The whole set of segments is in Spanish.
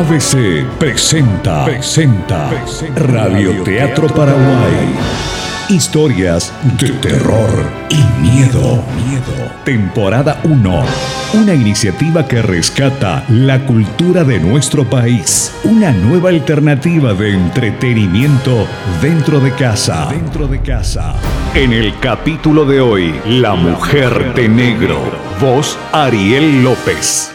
ABC presenta, presenta, Radio Teatro Paraguay. Historias de terror y miedo. Miedo. Temporada 1. Una iniciativa que rescata la cultura de nuestro país. Una nueva alternativa de entretenimiento dentro de casa. Dentro de casa. En el capítulo de hoy, La Mujer de Negro. Voz Ariel López.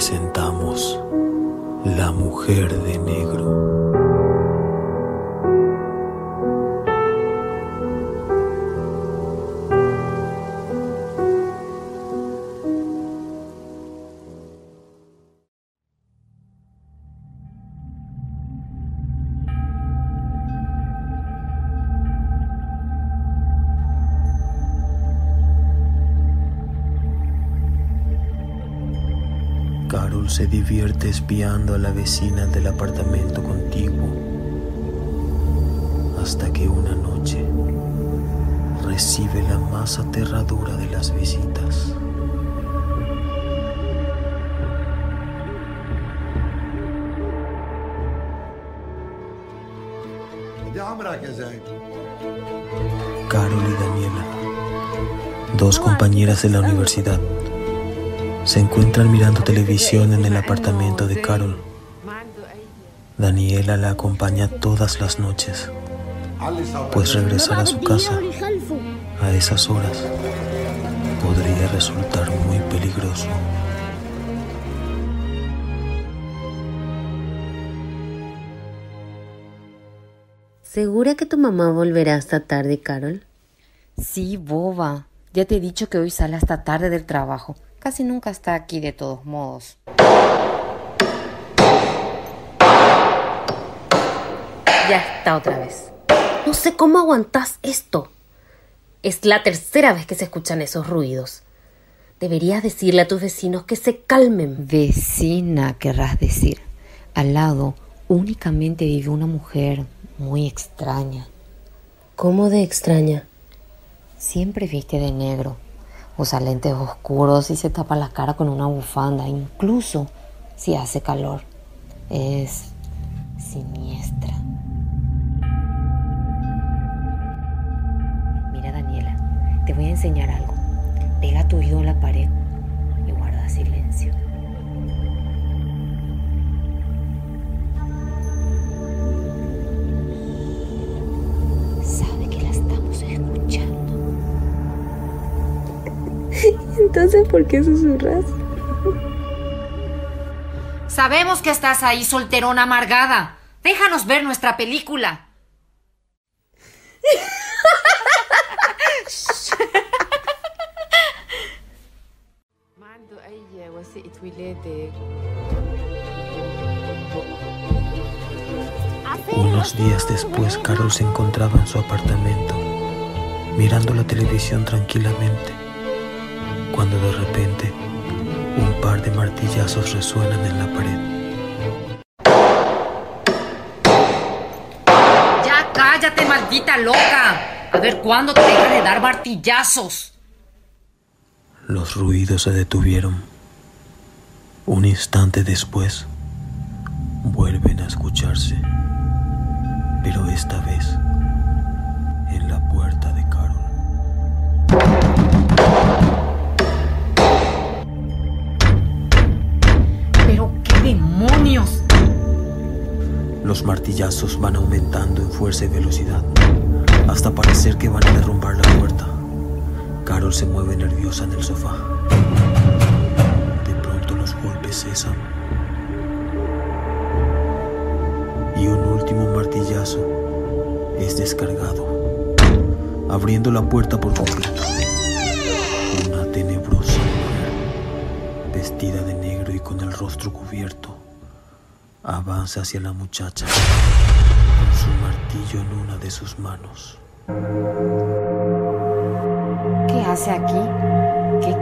Presentamos La Mujer de Negro. Carol se divierte espiando a la vecina del apartamento contiguo hasta que una noche recibe la más aterradora de las visitas. Carol y Daniela, dos compañeras de la universidad, se encuentran mirando televisión en el apartamento de Carol. Daniela la acompaña todas las noches, pues regresar a su casa a esas horas podría resultar muy peligroso. ¿Segura que tu mamá volverá hasta tarde, Carol? Sí, boba. Ya te he dicho que hoy sale hasta tarde del trabajo. Casi nunca está aquí de todos modos. Ya está otra vez. No sé cómo aguantás esto. Es la tercera vez que se escuchan esos ruidos. Deberías decirle a tus vecinos que se calmen. Vecina, querrás decir. Al lado únicamente vive una mujer muy extraña. ¿Cómo de extraña? Siempre viste de negro. Usa lentes oscuros y se tapa la cara con una bufanda, incluso si hace calor. Es siniestra. Mira, Daniela, te voy a enseñar algo. Pega tu oído en la pared Entonces, ¿por qué susurras? Sabemos que estás ahí, solterona amargada. Déjanos ver nuestra película. Unos días después, Carol se encontraba en su apartamento, mirando la televisión tranquilamente, cuando de repente un par de martillazos resuenan en la pared. Ya cállate, maldita loca. A ver cuándo te deja de dar martillazos. Los ruidos se detuvieron. Un instante después, vuelven a escucharse, pero esta vez demonios. Los martillazos van aumentando en fuerza y velocidad, hasta parecer que van a derrumbar la puerta. Carol se mueve nerviosa en el sofá. De pronto los golpes cesan. Y un último martillazo es descargado, abriendo la puerta por completo. Una tenebrosa mujer, vestida de negro y con el rostro cubierto, avanza hacia la muchacha con su martillo en una de sus manos. ¿Qué hace aquí? ¿Qué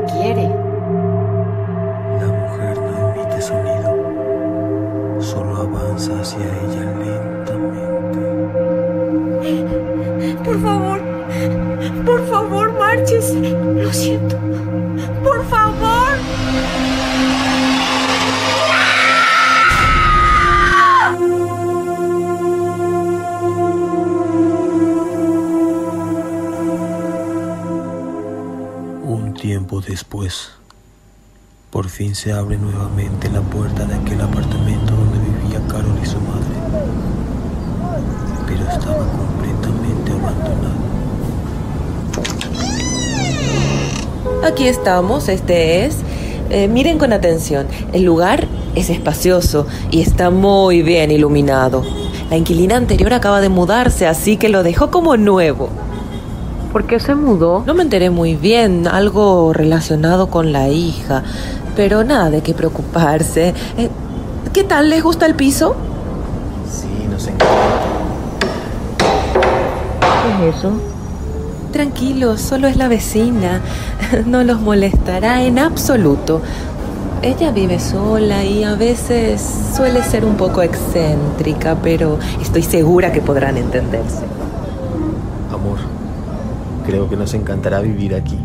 tiempo después, por fin se abre nuevamente la puerta de aquel apartamento donde vivía Carol y su madre, pero estaba completamente abandonado. Aquí estamos, este es. Eh, miren con atención, el lugar es espacioso y está muy bien iluminado. La inquilina anterior acaba de mudarse, así que lo dejó como nuevo. ¿Por qué se mudó? No me enteré muy bien, algo relacionado con la hija, pero nada de qué preocuparse. Eh, ¿Qué tal? ¿Les gusta el piso? Sí, nos encanta. ¿Qué es eso? Tranquilos, solo es la vecina. No los molestará en absoluto. Ella vive sola y a veces suele ser un poco excéntrica, pero estoy segura que podrán entenderse. Creo que nos encantará vivir aquí.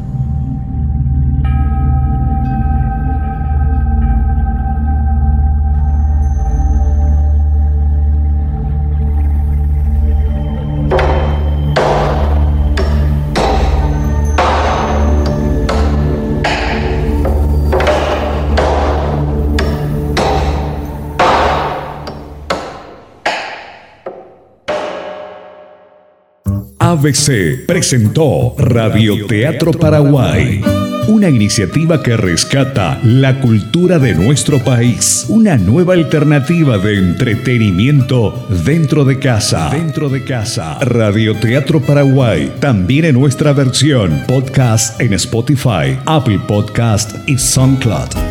ABC presentó Radioteatro Paraguay, una iniciativa que rescata la cultura de nuestro país, una nueva alternativa de entretenimiento dentro de casa. Dentro de casa. Radioteatro Paraguay, también en nuestra versión podcast en Spotify, Apple Podcast y SoundCloud.